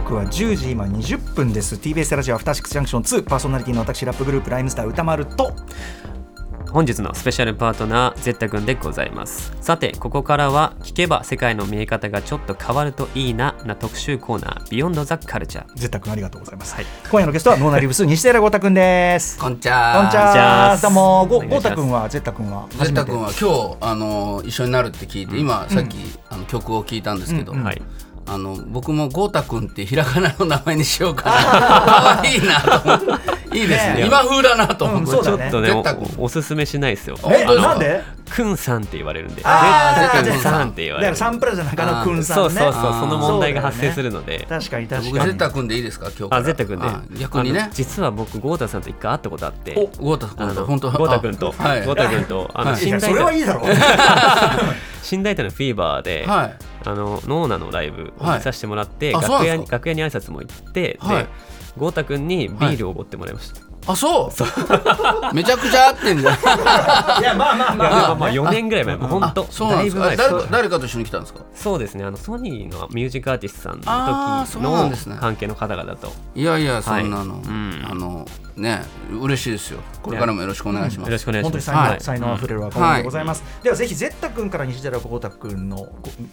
刻は10時今20分です。TBS ラジオアフターシックスジャンクション2パーソナリティの私ラップグループライムスター宇多丸と。本日のスペシャルパートナーゼッタ君でございます。さてここからは聞けば世界の見え方がちょっと変わるといいなな特集コーナー Beyond the Cultureゼッタ君ありがとうございます、今夜のゲストはノーナリブス西寺豪太君です。こんちゃこんちこんちははどうも郷太君はゼッタ君はゼッタ君は今日あの一緒になるって聞いて、今さっき、あの曲を聞いたんですけど、はいあの僕も豪太君ってひらがなの名前にしようかな。可愛いいなと思って。いいですね。ね。今風だなと思って、ちょっとねおおすすめしないですよ。えなんでくんさんって言われるんで。あーゼッタゼッタ君君さん。って言われるだからサンプラザ中野くんさんね。そうそうそう。その問題が発生するので。確かに確僕かにゼッタ君でいいですか今日からあゼッタ君で。あ逆にあねの実は僕豪太さんと一回会ったことあって。豪太君あのと本当？豪太君と。あはい。豪太君と。あのはい。いやそ新大田れはいいだろ。う新大田のフィーバーではい。あのノーナのライブを見させてもらって、はい。楽屋に楽屋に挨拶も行って、はい。で豪太君にビールをおごってもらいました、あそう？めちゃくちゃ合ってんじゃん。いやまあまあまあ。まあ。まあ4年ぐらい前。もう本当そうなんですか？だいぶ前。誰か誰かと一緒に来たんですか？そうですね。あのソニーのミュージックアーティストさんの時なんですね。の関係の方々と。いやいやそんなの、はいうん。あのね嬉しいですよ。これからもよろしくお願いします、よろしくお願いします。本当に才能,、はい。才能あふれる若者でございます、ではぜひゼッタ君から西寺豪太君の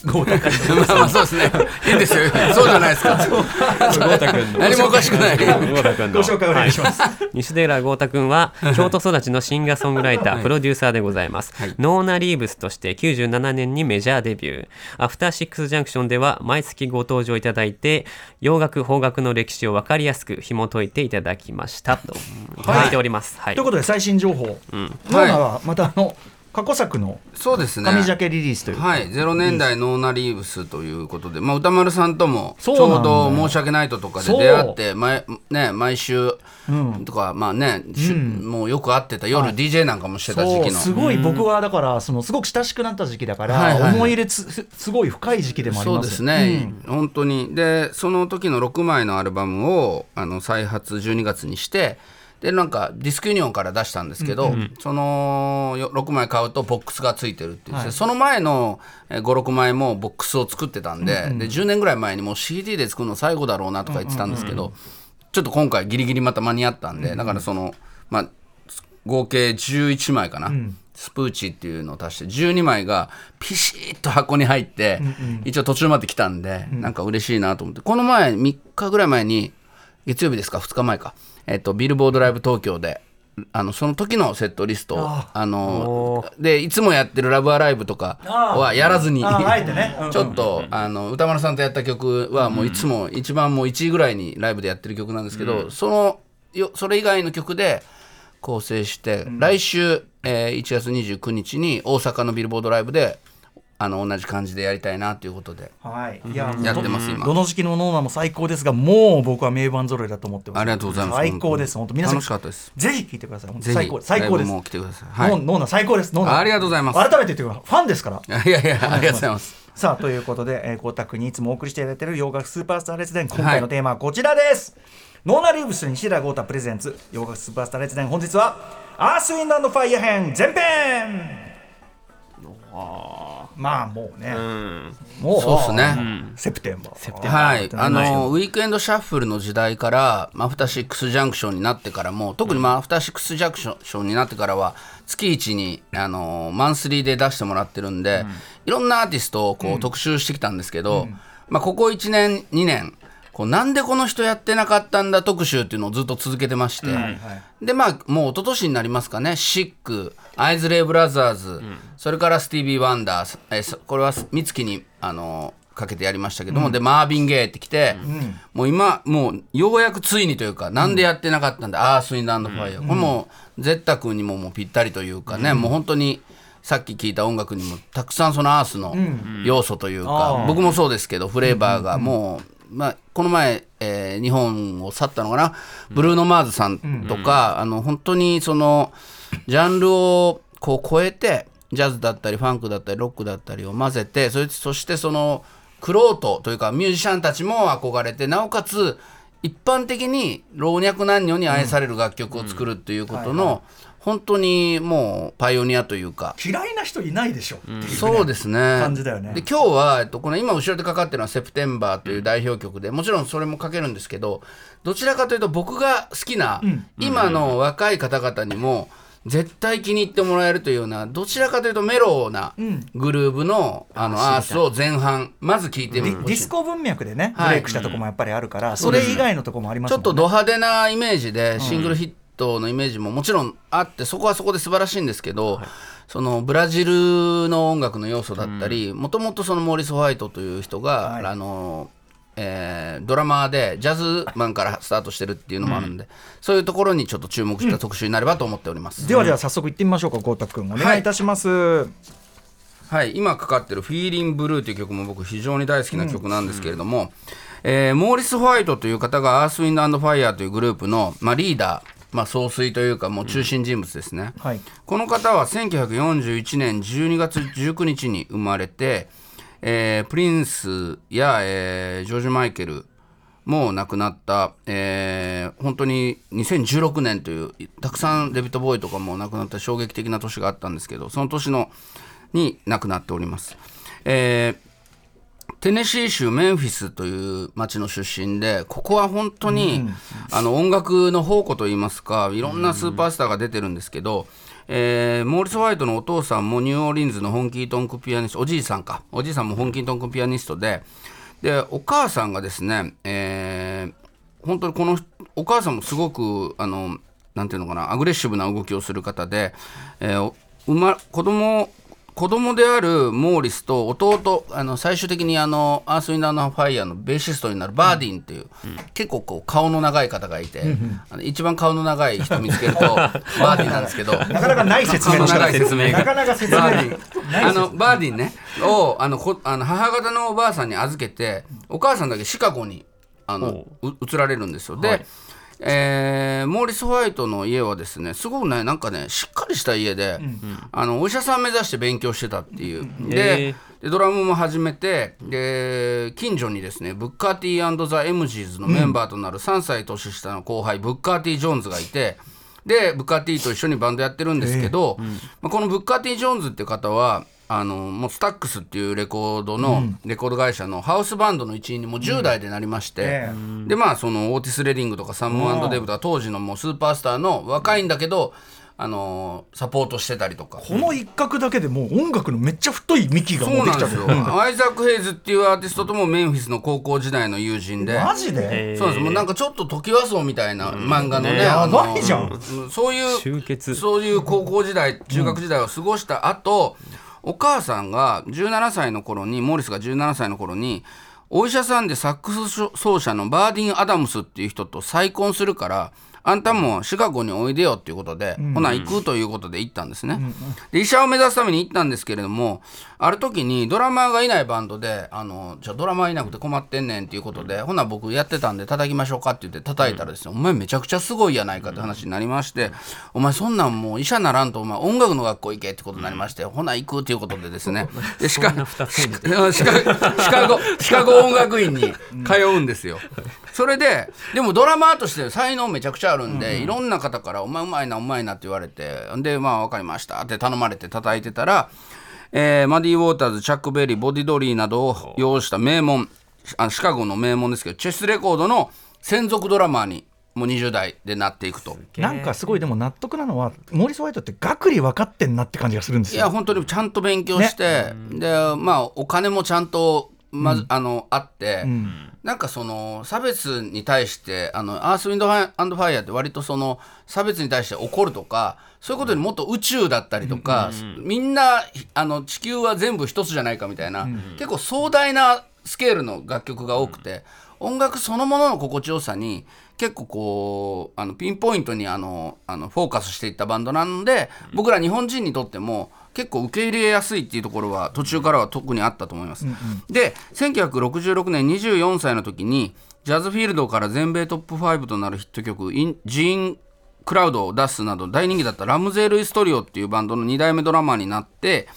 ご豪太君の。まあまあそうですね。いいんですよ。そうじゃないですか。豪太君の。何もおかしくない。豪太君の。ご紹介お願いします、西寺豪太君は京都育ちのシンガーソングライター、プロデューサーでございます、はい。ノーナ・リーブスとして97年にメジャーデビュー。アフターシックスジャンクションでは毎月ご登場いただいて洋楽邦楽の歴史を分かりやすく紐解いていただきましたと。い。ただいております、はい。ということで最新情報、うん。ノーナはまたあの過去作のそうですね。紙ジャケリリースという。か、はい、ゼロ年代ノーナリーブスということで、まあ、歌丸さんともちょうど申し訳ないととかで出会って毎,、ね、毎週とか、まあね、もうよく会ってた夜 DJ なんかもしてた時期の、すごい僕はだからそのすごく親しくなった時期だから、はいはい。はい思い入れつすすごい深い時期でもあります。そうですね、本当に。でその時の6枚のアルバムをあの再発12月にしてでなんかディスクユニオンから出したんですけど、そのよ6枚買うとボックスがついてるっていう、その前の56枚もボックスを作ってたんで,、で10年ぐらい前にもう CD で作るの最後だろうなとか言ってたんですけど、ちょっと今回ギリギリまた間に合ったんで、だからそのまあ合計11枚かな、スプーチっていうのを足して12枚がピシッと箱に入って、一応途中まで来たんで、なんか嬉しいなと思って。この前3日ぐらい前に月曜日ですか？2日前か、えっとビルボードライブ東京であのその時のセットリストをあのでいつもやってる「ラブアライブ!」とかはやらずにちょっとあの歌丸さんとやった曲はもういつも一番もう1位ぐらいにライブでやってる曲なんですけど、そのよそれ以外の曲で構成して、来週、えー1月29日に大阪のビルボードライブであの同じ感じでやりたいなということで。はい、いややってます今。どの時期のノーナも最高ですがもう僕は名盤揃いだと思ってます。ありがとうございます。最高です。本当皆さん楽しかったです。ぜひ聞いてください。最高最高です。も来てください、はい。ノーノーナ最高です。ノーナありがとうございます。改めて言ってくださいファンですから。いやいやありがとうございます。さあということで、えー、郷太君にいつもお送りしていただいている洋楽スーパースター列伝今回のテーマはこちらです、ノーナリーブス西田豪太プレゼンツ洋楽スーパースター列伝本日はアース・ウィンド＆ファイア編前編まあもうね、もうそうっすね。セプテンバーセプテはい、あのウィークエンドシャッフルの時代からまあアフターシックスジャンクションになってからも特にまあアフターシックスジャンクションになってからは月一にあのマンスリーで出してもらってるんで、いろんなアーティストをこう特集してきたんですけど、まあ、ここ1年2年こうなんでこの人やってなかったんだ特集っていうのをずっと続けてまして、でまあもう一昨年になりますかね。シックアイズレイブラザーズ、それからスティービー・ワンダー。えこれは三月にあのかけてやりましたけども、でマービン・ゲイって来て、もう今もうようやくついにというかなんでやってなかったんだ、アース・ウィンド・アンド・ファイヤー、これもうゼッタ君にももうぴったりというかね、もう本当にさっき聞いた音楽にもたくさんそのアースの要素というか、僕もそうですけどフレーバーがもう、まあ、この前、えー日本を去ったのかな、ブルーノ・マーズさんとか、あの本当にそのジャンルをこう超えてジャズだったりファンクだったりロックだったりを混ぜてそれそしてそのクロートというかミュージシャンたちも憧れてなおかつ一般的に老若男女に愛される楽曲を作るっていうことの本当にもうパイオニアというか。嫌いな人いないでしょ。っていうね。そうですね。感じだよね。で今日は、えっと、この今後ろでかかってるのは「セプテンバー」という代表曲でもちろんそれもかけるんですけどどちらかというと僕が好きな、今の若い方々にも絶対気に入ってもらえるというようなどちらかというとメローなグルーブの,、あのアースを前半まず聴いてみてディディスコ文脈でねブはいレイクしたとこもやっぱりあるから、それ以外のとこもありますちょっとド派手なイメージでシングルヒットのイメージももちろんあってそこはそこで素晴らしいんですけど、そのブラジルの音楽の要素だったりもともとそのモーリス・ホワイトという人が、はい。あのえードラマーでジャズマンからスタートしてるっていうのもあるんで、そういうところにちょっと注目した特集になればと思っております。ではじゃあ早速行ってみましょうか郷太君お願いい。たします、はい、今かかってる「Feelin' Blue」という曲も僕非常に大好きな曲なんですけれども、えーモーリス・ホワイトという方がアース・ウィンド・アンド・ファイヤーというグループの、まあ、リーダー、まあ、総帥というかもう中心人物ですね、はい。この方は1941年12月19日に生まれて、えープリンスや、えージョージ・マイケルもう亡くなった、えー本当に2016年というたくさんデビッド・ボーイとかも亡くなった衝撃的な年があったんですけどその年のに亡くなっております。えーテネシー州メンフィスという町の出身でここは本当に、あの音楽の宝庫といいますかいろんなスーパースターが出てるんですけど、えーモーリス・ホワイトのお父さんもニューオーリンズのホンキートンクピアニストおじいさんか。おじいさんもホンキートンクピアニストででお母さんがですね、えー本当にこのお母さんもすごくあのなんていうのかなアグレッシブな動きをする方で、えーお生ま子供子供であるモーリスと弟あの最終的にあのアース・ウィンド・アンド・ファイヤーのベーシストになるヴァーディンっていう、結構こう顔の長い方がいて、あの一番顔の長い人見つけると ヴァーディンなんですけど。なかなかない説明顔の長い説明が。なかなか説明ヴァーディンあのヴァーディンねをあのこあの母方のおばあさんに預けてお母さんだけシカゴにあのう。移られるんですよ。で、えーモーリス・ホワイトの家はですねすごくねなんかねしっかりした家で、あのお医者さん目指して勉強してたっていう。でドラムも始めてで近所にですねブッカー・T&ザ・ MG's のメンバーとなる3歳年下の後輩、ブッカー・T・ジョーンズがいてでブッカーティーと一緒にバンドやってるんですけど、まあ、このブッカーティー・ジョーンズっていう方はあのもうスタックスっていうレコードの、レコード会社のハウスバンドの一員にもう10代でなりまして、えでまあそのオーティス・レディングとかサムデブとか当時のもうスーパースターの若いんだけどあのサポートしてたりとか。この一角だけでもう音楽のめっちゃ太い幹がそもうできちゃううなんですよ。アイザック・ヘイズっていうアーティストともメンフィスの高校時代の友人で。マジで？そうなんですもうなんかちょっと時和荘みたいな漫画のね、ねあのやばいじゃん。うんそういう集結。そういう高校時代中学時代を過ごした後、お母さんが17歳の頃にモーリスが17歳の頃にお医者さんでサックス奏者のバーディン・アダムスっていう人と再婚するからあんたもシカゴにおいでよっていうことで、ほな行くということで行ったんですね、で医者を目指すために行ったんですけれどもある時にドラマーがいないバンドであのじゃあドラマーいなくて困ってんねんっていうことでほな僕やってたんで叩きましょうかって言って叩いたらですね、お前めちゃくちゃすごいやないかって話になりまして、お前そんなんもう医者ならんとお前音楽の学校行けってことになりまして、ほな行くっていうことでですね。シカシカゴシカゴ音楽院に通うんですよ。それででもドラマーとして才能めちゃくちゃあるんで、いろんな方から「お前うまいなうまいな」って言われてでまあ分かりましたって頼まれて叩いてたら、えーマディ・ウォーターズチャック・ベリーボディ・ドリーなどを擁した名門あシカゴの名門ですけどチェスレコードの専属ドラマーにもう20代でなっていくと。なんかすごいでも納得なのはモーリス・ホワイトって学理分かってんなって感じがするんですよ。いや本当にちゃんと勉強して、でまあお金もちゃんとまず、あのあって、なんかその差別に対してあのアースウィンドアンドファイヤーって割とその差別に対して怒るとかそういうことよりもっと宇宙だったりとか、みんなあの地球は全部一つじゃないかみたいな、結構壮大なスケールの楽曲が多くて、音楽そのものの心地よさに結構こうあのピンポイントにあのあのフォーカスしていったバンドなので、僕ら日本人にとっても結構受け入れやすいっていうところは途中からは特にあったと思います。で1966年24歳の時にジャズフィールドから全米トップ5となるヒット曲「インジーン・クラウド」を出すなど大人気だったラムゼール・イストリオっていうバンドの2代目ドラマーになって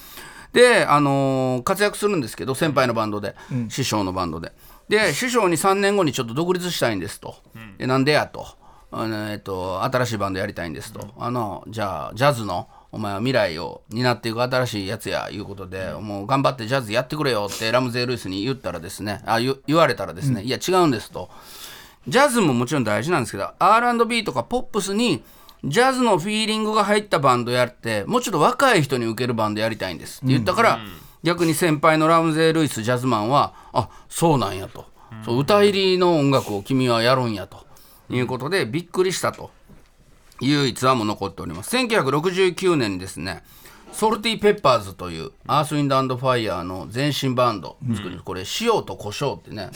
で、あのー活躍するんですけど先輩のバンドで、師匠のバンドでで師匠に3年後にちょっと独立したいんですと、でなんでやと。あの、えっと、新しいバンドやりたいんですと、あのじゃあジャズのお前は未来を担っていく新しいやつやいうことで、もう頑張ってジャズやってくれよってラムゼールイスに言ったらですねあ言言われたらですね、いや違うんですと。ジャズももちろん大事なんですけど R&B とかポップスにジャズのフィーリングが入ったバンドやってもうちょっと若い人に受けるバンドやりたいんですって言ったから、逆に先輩のラムゼー・ルイスジャズマンはあそうなんやと、そう歌入りの音楽を君はやるんやということでびっくりしたという逸話も残っております。1969年ですね。ソルティ・ペッパーズというアース・ウィンド・アンド・ファイヤーの前身バンド。作り、これ塩と胡椒ってね、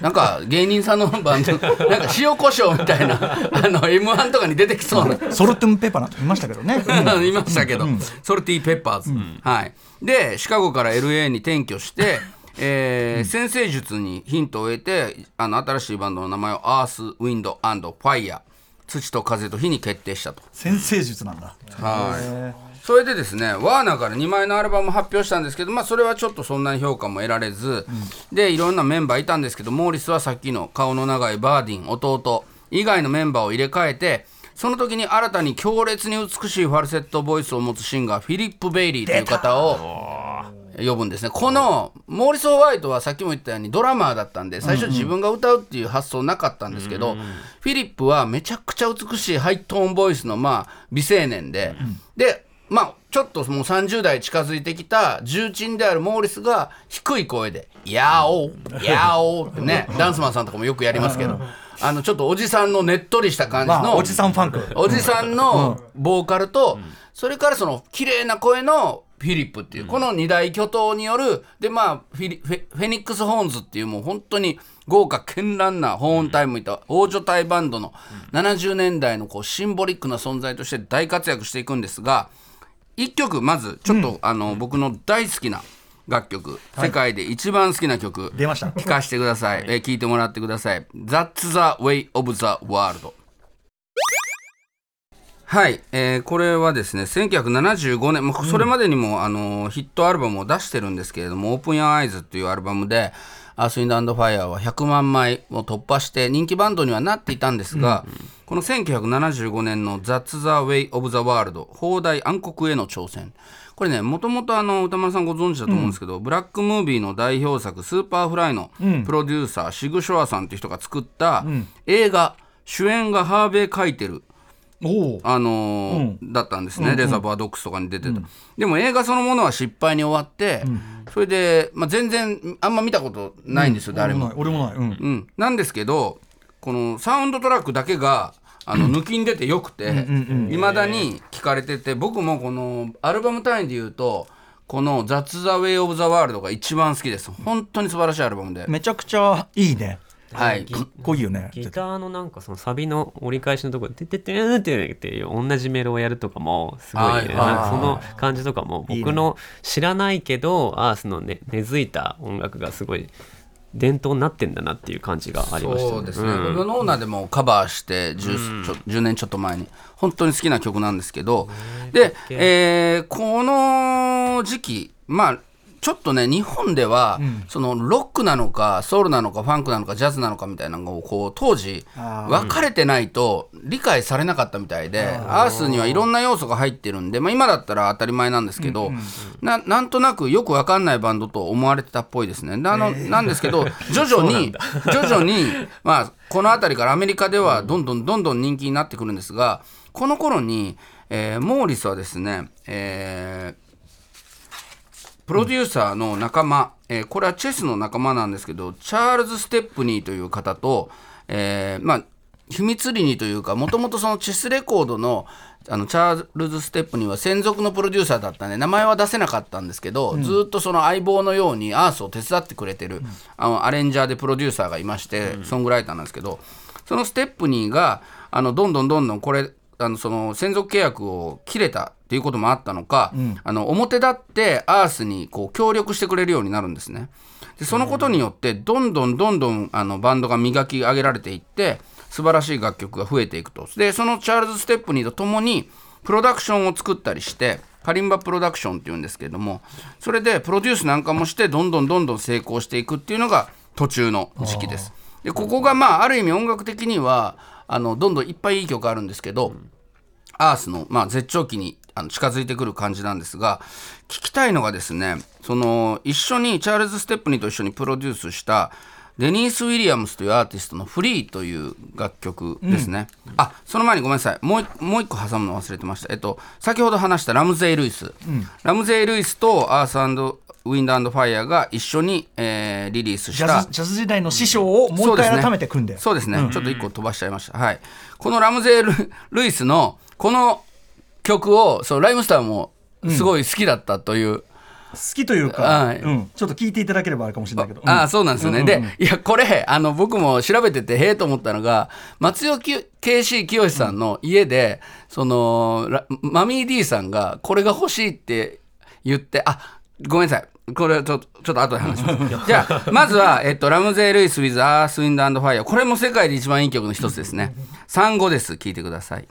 なんか芸人さんのバンド。なんか塩胡椒みたいなあの m 1とかに出てきそうな。ソルトゥンペーパーなんて言いましたけどね。いましたけど、ソルティ・ペッパーズ、はい、でシカゴから LA に転居して、えー占星術にヒントを得てあの新しいバンドの名前をアース・ウィンド・アンド・ファイヤー。土と風と火に決定したと。占星術なんだ。はいそれでですねワーナーから2枚のアルバムを発表したんですけど、まあ、それはちょっとそんなに評価も得られず、でいろんなメンバーいたんですけどモーリスはさっきの顔の長いヴァーディン弟以外のメンバーを入れ替えてその時に新たに強烈に美しいファルセットボイスを持つシンガーフィリップ・ベイリーという方を呼ぶんですね。このモーリス・ホワイトはさっきも言ったようにドラマーだったんで最初自分が歌うっていう発想なかったんですけど、フィリップはめちゃくちゃ美しいハイトーンボイスのまあ美青年で、でまあちょっともう30代近づいてきた重鎮であるモーリスが低い声で「やおやお」ってねダンスマンさんとかもよくやりますけどあのちょっとおじさんのねっとりした感じの、まあおじさんファンク。おじさんのボーカルと、それからその綺麗な声のフィリップっていう、この二大巨頭によるでまあフィリフェフェニックス・ホーンズっていうもう本当に豪華絢爛なホーンタイムいた大所帯バンドの70年代のこうシンボリックな存在として大活躍していくんですが一曲まずちょっと、あの僕の大好きな楽曲、世界で一番好きな曲。出ました。聞かせてください、えー聞いてもらってください「That's the way of the world」はい、えーこれはですね1975年、もうそれまでにも、あのヒットアルバムを出してるんですけれども「オープン・ヤー・アイズ」っていうアルバムで「アース・ウィンド・アンド・ファイア」は100万枚を突破して人気バンドにはなっていたんですが、この1975年の「That's the Way of the World」放題暗黒への挑戦。これねもともとあの宇多丸さんご存知だと思うんですけど、ブラックムービーの代表作「スーパーフライ」のプロデューサー、シグ・ショアさんっていう人が作った映画、主演がハーベイ・カイテルあのーだったんですね、レザボア・ドッグスとかに出てた、でも映画そのものは失敗に終わって、それで、まあ、全然あんま見たことないんですよ、誰も。俺も。ない俺もない。うん。うん、なんですけどこのサウンドトラックだけがあの抜きに出てよくていまだに聞かれてて僕もこのアルバム単位で言うとこの「That's the Way of the World」が一番好きです。本当に素晴らしいアルバムで、めちゃくちゃいいねはい、かっこいいよね。ギターのなんかそのサビの折り返しのところで「てってってんって同じメロをやるとかもすごい、はいねなんかその感じとかも僕の知らないけどアースのね根付いた音楽がすごい伝統になってんだなっていう感じがありましたそうですね、ん。これノーナでもカバーして 10,、ちょ10年ちょっと前に本当に好きな曲なんですけどで、えーこの時期まあちょっとね日本では、そのロックなのかソウルなのかファンクなのかジャズなのかみたいなのをこう当時分かれてないと理解されなかったみたいで、アースにはいろんな要素が入ってるんで、まあ、今だったら当たり前なんですけど、ななんとなくよく分かんないバンドと思われてたっぽいですね。であのなんですけど 徐々に徐々に、まあ、この辺りからアメリカではどんどんどんどん人気になってくるんですがこの頃に、えーモーリスはですね、えープロデューサーの仲間、えーこれはチェスの仲間なんですけどチャールズ・ステップニーという方と、えーまあ、秘密裏にというかもともとそのチェスレコードのあのチャールズ・ステップには専属のプロデューサーだったんで名前は出せなかったんですけど、ずっとその相棒のようにアースを手伝ってくれてる、あのアレンジャーでプロデューサーがいまして、ソングライターなんですけどそのステップニーがあのどんどんどんどんこれあのその専属契約を切れたっていうこともあったのか、あの表立ってアースにこう協力してくれるようになるんですね。でそのことによってどんどんどんどんあのバンドが磨き上げられていって素晴らしい楽曲が増えていくとでそのチャールズ・ステップニーと共にプロダクションを作ったりしてカリンバプロダクションっていうんですけれどもそれでプロデュースなんかもしてどんどんどんどん成功していくっていうのが途中の時期です。でここがまあある意味音楽的にはあのどんどんいっぱいいい曲あるんですけど、アースの、まあ、絶頂期にあの近づいてくる感じなんですが聞きたいのがですねその一緒にチャールズ・ステップニーと一緒にプロデュースしたデニース・ウィリアムスというアーティストの「フリー」という楽曲ですね、あその前にごめんなさい。もう一もう一個挟むの忘れてました。えっと先ほど話したラムゼイ・ルイス、ラムゼイ・ルイスとアースウィンドファイアが一緒に、えーリリースした。ジャズ時代の師匠をもう一回改めて組んで。そうですね、ちょっと一個飛ばしちゃいました、はい。このラムゼール・ルイスのこの曲をそうライムスターもすごい好きだったという、好きというか、はい。うん、ちょっと聞いていただければあるかもしれないけど、ああそうなんですよね、うん。うんうんでいやこれあの僕も調べててへえと思ったのが松尾き KC 清さんの家で、そのラマミー D さんがこれが欲しいって言ってあごめんなさい。これちょっとちょっと後で話します。じゃあまずは、えっと、ラムゼー・ルイス・ウィズ・アース・ウィンド・アンド・ファイア。これも世界で一番いい曲の一つですね。 Sun Goddess。聞いてください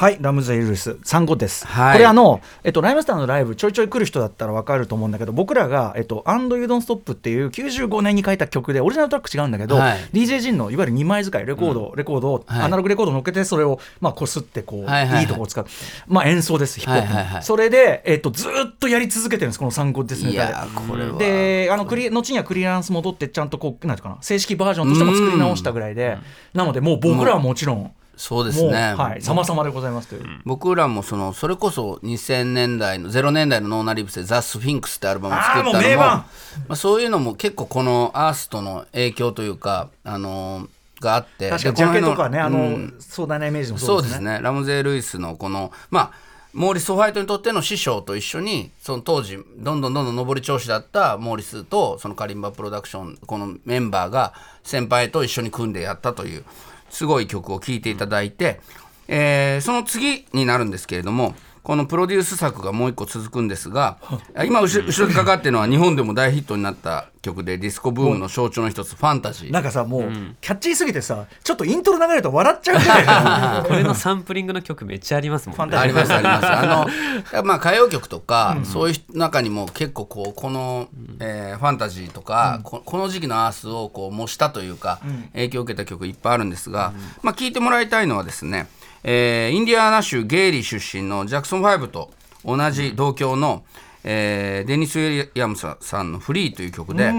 はい、ラムゼイ・ルイス、 Sun Goddess。はい。これあの、えっと、ライムスターのライブ、ちょいちょい来る人だったら分かると思うんだけど、僕らが、えっと、 And You Don't Stop っていう95年に書いた曲で、オリジナルトラック違うんだけど、はい。DJ ジンのいわゆる2枚使い、レコード、レコードを、はい。アナログレコードを乗っけて、それを、まあ、こすって、こう、はいはいはい。いいとこを使う。まあ、演奏です、ヒップホップそれで、えっと、ずーっとやり続けてるんです、この産後ですね。いやーこれは。であのクリ後にはクリアランス戻ってちゃんとこうなんていうかな正式バージョンとしても作り直したぐらいでなのでもう僕らはもちろんそうですね。はい様々でございますという、僕らもそのそれこそ2000年代の0年代のノーナリブスで「ザ・スフィンクス」ってアルバムを作ったのもまあ、そういうのも結構このアースとの影響というか、あのーがあって確かにジャケとかねあの、うん。壮大なイメージもそそううですすねでね。ラムゼー・ルイスのこのまあモーリス・ホワイトにとっての師匠と一緒にその当時どんどんどんどん上り調子だったモーリスとそのカリンバプロダクションこのメンバーが先輩と一緒に組んでやったというすごい曲を聴いていただいて、えーその次になるんですけれどもこのプロデュース作がもう一個続くんですが今後ろ後ろにかかってるのは日本でも大ヒットになった曲でディスコブームの象徴の一つ「ファンタジー」なんかさもう、キャッチーすぎてさちょっとイントロ流れると笑っちゃうぐらい。だよこれのサンプリングの曲めっちゃありますもんね。ありますあります。あのまあ歌謡曲とか、そういう中にも結構こうこの、えーファンタジーとか、ここの時期のアースをこう模したというか、影響を受けた曲いっぱいあるんですが、まあ聞いてもらいたいのはですね、えーインディアナ州ゲイリー出身のジャクソン5と同じ同郷の、えーデニス・ウィリアムスさんの「フリー」という曲で、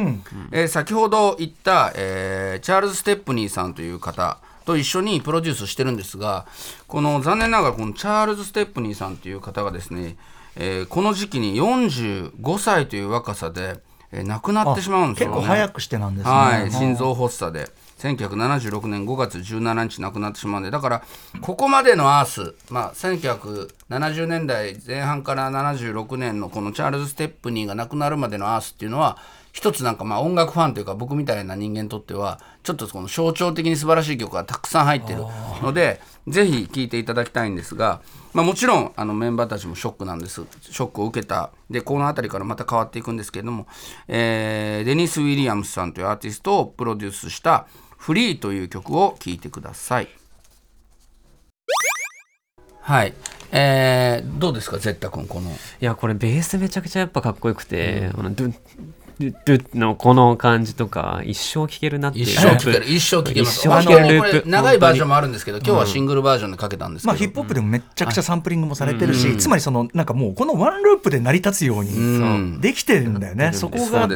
えー先ほど言った、えーチャールズ・ステップニーさんという方と一緒にプロデュースしてるんですがこの残念ながらこのチャールズ・ステップニーさんという方がですね、えーこの時期に45歳という若さで、えー亡くなってしまうんですよ、ね、結構早くしてなんですね。はい、心臓発作で1976年5月17日亡くなってしまうんでだからここまでのアース、まあ、1970年代前半から76年のこのチャールズ・ステップニーが亡くなるまでのアースっていうのは一つなんかまあ音楽ファンというか僕みたいな人間にとってはちょっとこの象徴的に素晴らしい曲がたくさん入ってるのでぜひ聴いていただきたいんですが、まあ、もちろんあのメンバーたちもショックなんです。ショックを受けた。でこの辺りからまた変わっていくんですけれども、えーデニス・ウィリアムスさんというアーティストをプロデュースした「フリー」という曲を聴いてください。はい、えー、どうですかゼッタ君この。いやこれベースめちゃくちゃやっぱかっこよくて、あのドゥッドゥッドゥッのこの感じとか一生聴けるなっていう。一生聴ける。一生聴けます。一生あの聴ける長いバージョンもあるんですけど今日はシングルバージョンでかけたんですけど、まあ、ヒップホップでもめっちゃくちゃサンプリングもされてるし、つまりそのなんかもうこのワンループで成り立つようにん。できてるんだよね、そこそが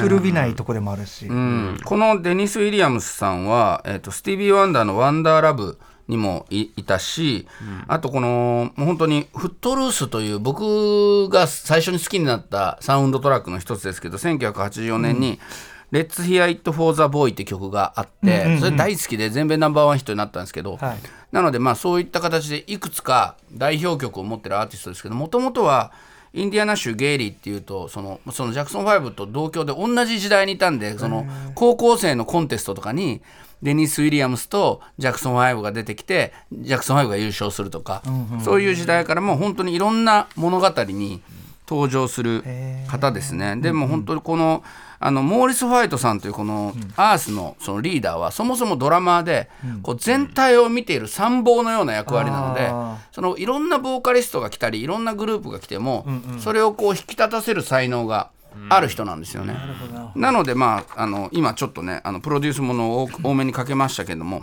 古びないとこでもあるし、うん。このデニス・ウィリアムスさんは、えー、とスティービー・ワンダーの「ワンダーラブ」にもいいたし、あとこのもう本当に「フットルース」という僕が最初に好きになったサウンドトラックの一つですけど1984年に「Let's Hear It for the Boy」って曲があって、それ大好きで全米ナンバーワンヒットになったんですけど、はい。なのでまあそういった形でいくつか代表曲を持ってるアーティストですけどもともとはインディアナ州ゲイリーっていうとそのそのジャクソン5と同郷で同じ時代にいたんでその高校生のコンテストとかにデニス・ウィリアムスとジャクソン5が出てきてジャクソン5が優勝するとか、そういう時代からもう本当にいろんな物語に登場する方ですね。でも本当にこのあのモーリス・ホワイトさんというこのアースのそのリーダーはそもそもドラマーでこう全体を見ている参謀のような役割なのであそのいろんなボーカリストが来たりいろんなグループが来てもそれをこう引き立たせる才能がある人なんですよね。なのでまああの今ちょっとねあのプロデュースものを多多めにかけましたけども。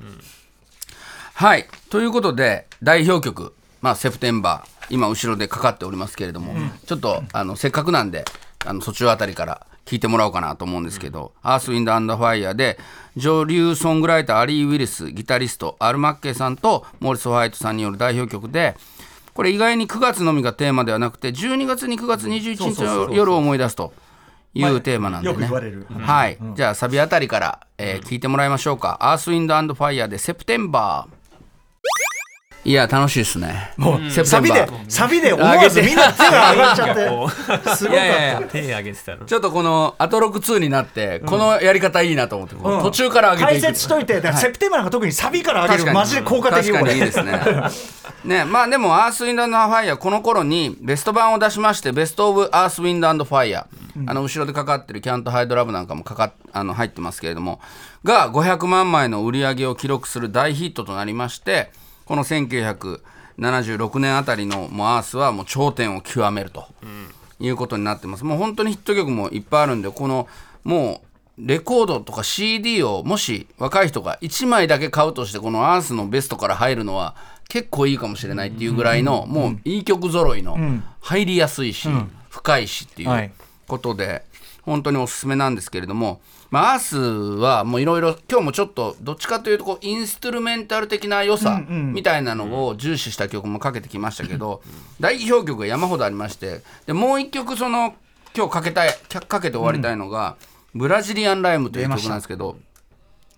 はい。ということで代表曲「まあ、セプテンバー」今後ろでかかっておりますけれども、ちょっとあのせっかくなんであの途中あたりから聞いてもらおうかなと思うんですけど「アース・ウィンド・アンダー・ファイヤー」で女流ソングライターアリー・ウィリスギタリストアル・マッケイさんとモーリス・ホワイトさんによる代表曲でこれ意外に9月のみがテーマではなくて12月に9月21日の夜を思い出すというテーマなんでね。よく言われる。はい、じゃあサビあたりから、えー聞いてもらいましょうか。アースウィンドアンドファイヤーでセプテンバー。いや楽しいですね。もうセプテサビでンバー。サビで思わずみんな手が上がっちゃって。すごかっいやいやいや手挙げてたの。ちょっとこのアトロク2になって、このやり方いいなと思って、途中から上げて。解説しといてセプテンバーなんか特にサビから上げるマジで効果的よこれ確かに。いいですね。ね、まあでも、アースウィンドアンドファイヤー、この頃にベスト盤を出しまして、ベストオブアースウィンドアンドファイヤー、あの後ろでかかってるキャントハイドラブなんかもかかっあの入ってますけれども、が500万枚の売り上げを記録する大ヒットとなりまして、この1976年あたりのもうアースはもう頂点を極めると。いうことになってます。もう本当にヒット曲もいっぱいあるんで、このもうレコードとか CD をもし若い人が1枚だけ買うとしてこのアースのベストから入るのは結構いいかもしれないっていうぐらいのもういい曲揃いの入りやすいし深いしっていはいうことで本当におすすめなんですけれども、まあ、アースはもういろいろ今日もちょっとどっちかというとこうインストゥルメンタル的な良さみたいなのを重視した曲もかけてきましたけど代表曲が山ほどありましてでもう一曲その今日かけたいかかけて終わりたいのが「ブラジリアンライム」という曲なんですけど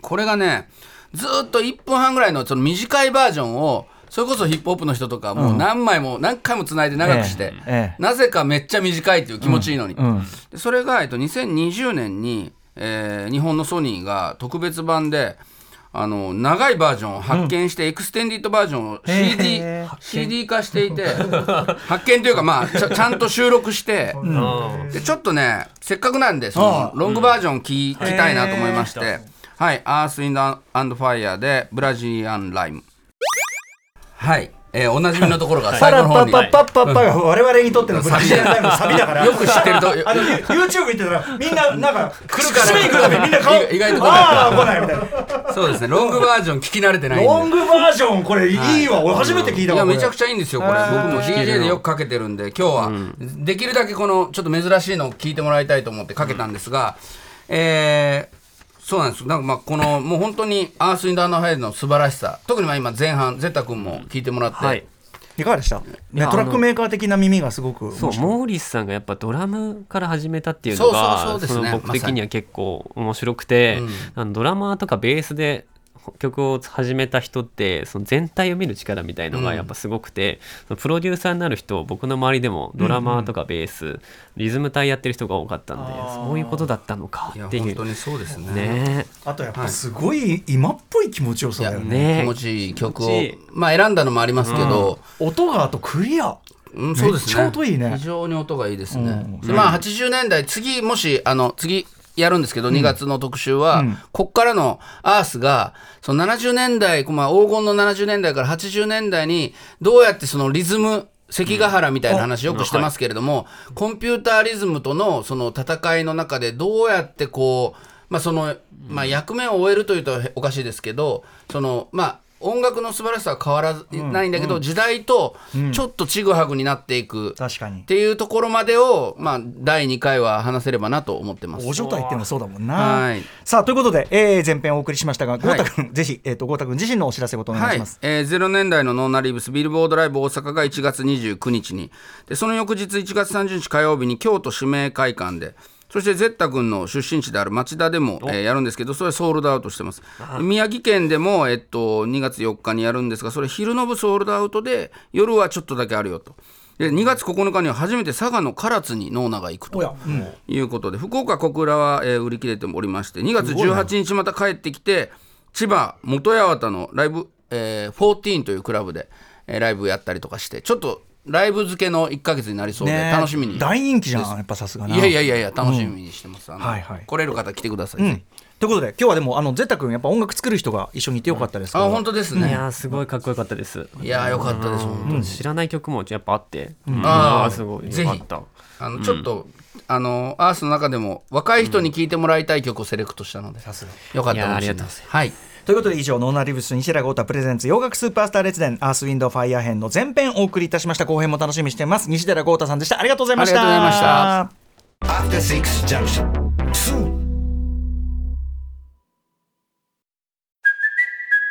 これがねずーっと1分半ぐらいのその短いバージョンをそれこそヒップホップの人とかもう何枚も何回もつないで長くして、なぜかめっちゃ短いっていう気持ちいいのに、それが、えっと、2020年に、えー日本のソニーが特別版であの長いバージョンを発見して、エクステンディッドバージョンを CD,、へ CD 化していて発見というかまあちゃ ちゃんと収録して、でちょっとねせっかくなんでそのロングバージョン聞,、聞きたいなと思いまして、はい「アース・インド・アンド・ファイヤー」で「ブラジリアン・ライム」はい、えーおなじみのところがパ最後の方に。ラパッパッパッパッパが我々にとってのブラジリアンライブのサビだから。よく知ってると。あの YouTube 見てたらみんななんか来るから。来るたびみんな顔意外と来ない。ああ来ないみたいな。そうですね。ロングバージョン聞き慣れてないんで。ロングバージョンこれいいわ。俺初めて聞いたわいやめちゃくちゃいいんですよこれ。僕も DJ でよくかけてるんで今日はできるだけこのちょっと珍しいのを聞いてもらいたいと思ってかけたんですが、えーそうなんです。なんかまあこのもう本当にアース・ウィンド・アンド・ファイアーの素晴らしさ。特にまあ今前半ゼッタ君も聞いてもらって、はい。いかがでした？ねトラックメーカー的な耳がすごくそうモーリスさんがやっぱドラムから始めたっていうそうそうのが僕的には結構面白くて、あのドラマーとかベースで曲を始めた人ってその全体を見る力みたいのがやっぱすごくて、そのプロデューサーになる人僕の周りでもドラマーとかベース、リズム隊やってる人が多かったんでそういうことだったのかっていう。本当にそうですね。ね。あとやっぱすごい今っぽい気持ちよさだよね。ね。気持ちいい曲をまあ選んだのもありますけど、音があとクリア。うん、そうですね。めっちゃ音いいね。非常に音がいいですね。うん。でまあ80年代次もしあの次やるんですけど、2月の特集は、こっからのアースがその70年代、まあ、黄金の70年代から80年代にどうやってそのリズム関ヶ原みたいな話よくしてますけれども、コンピューターリズムとのその戦いの中でどうやってこう、まあそのまあ、役目を終えるというとおかしいですけどそのまあ音楽の素晴らしさは変わらないんだけど、時代とちょっとちぐはぐになっていく。確かに。っていうところまでを、まあ、第2回は話せればなと思ってます。大所帯っていうのもそうだもんな。はい。さあということで、えー前編お送りしましたが、豪太君、ぜひ、えー、と豪太君自身のお知らせごとお願いはいします。えー、0年代のノーナリーブスビルボードライブ大阪が1月29日に。でその翌日1月30日火曜日に京都指名会館でそしてゼッタ君の出身地である町田でも、えーやるんですけどそれソールドアウトしてます。宮城県でも、えっと、2月4日にやるんですがそれ昼の部ソールドアウトで夜はちょっとだけあるよと。で2月9日には初めて佐賀の唐津にノーナが行くということで福岡小倉は、えー売り切れておりまして2月18日また帰ってきて千葉元八幡のライブ、えー、14というクラブで、えーライブやったりとかしてちょっとライブ漬けの1か月になりそうで、楽しみに。大人気じゃんやっぱさすがな。いやいやいやいや楽しみにしてます、あのはいはい。来れる方来てください、うん。ということで今日はでもあのゼッタ君やっぱ音楽作る人が一緒にいてよかったですあ本当ですいね、やーすごいかっこよかったです。いやーよかったです本当に。知らない曲もやっぱあって、あーーすごい。ぜひ。よかった。あのちょっと、あのアースの中でも若い人に聴いてもらいたい曲をセレクトしたので、よかったかもしれないです。はいということで以上ノーナリブス西田豪太プレゼンツ洋楽スーパースター列伝アースウィンドファイヤー編の前編お送りいたしました後編も楽しみにしています。西寺郷太さんでした。ありがとうございました。ありがとうございました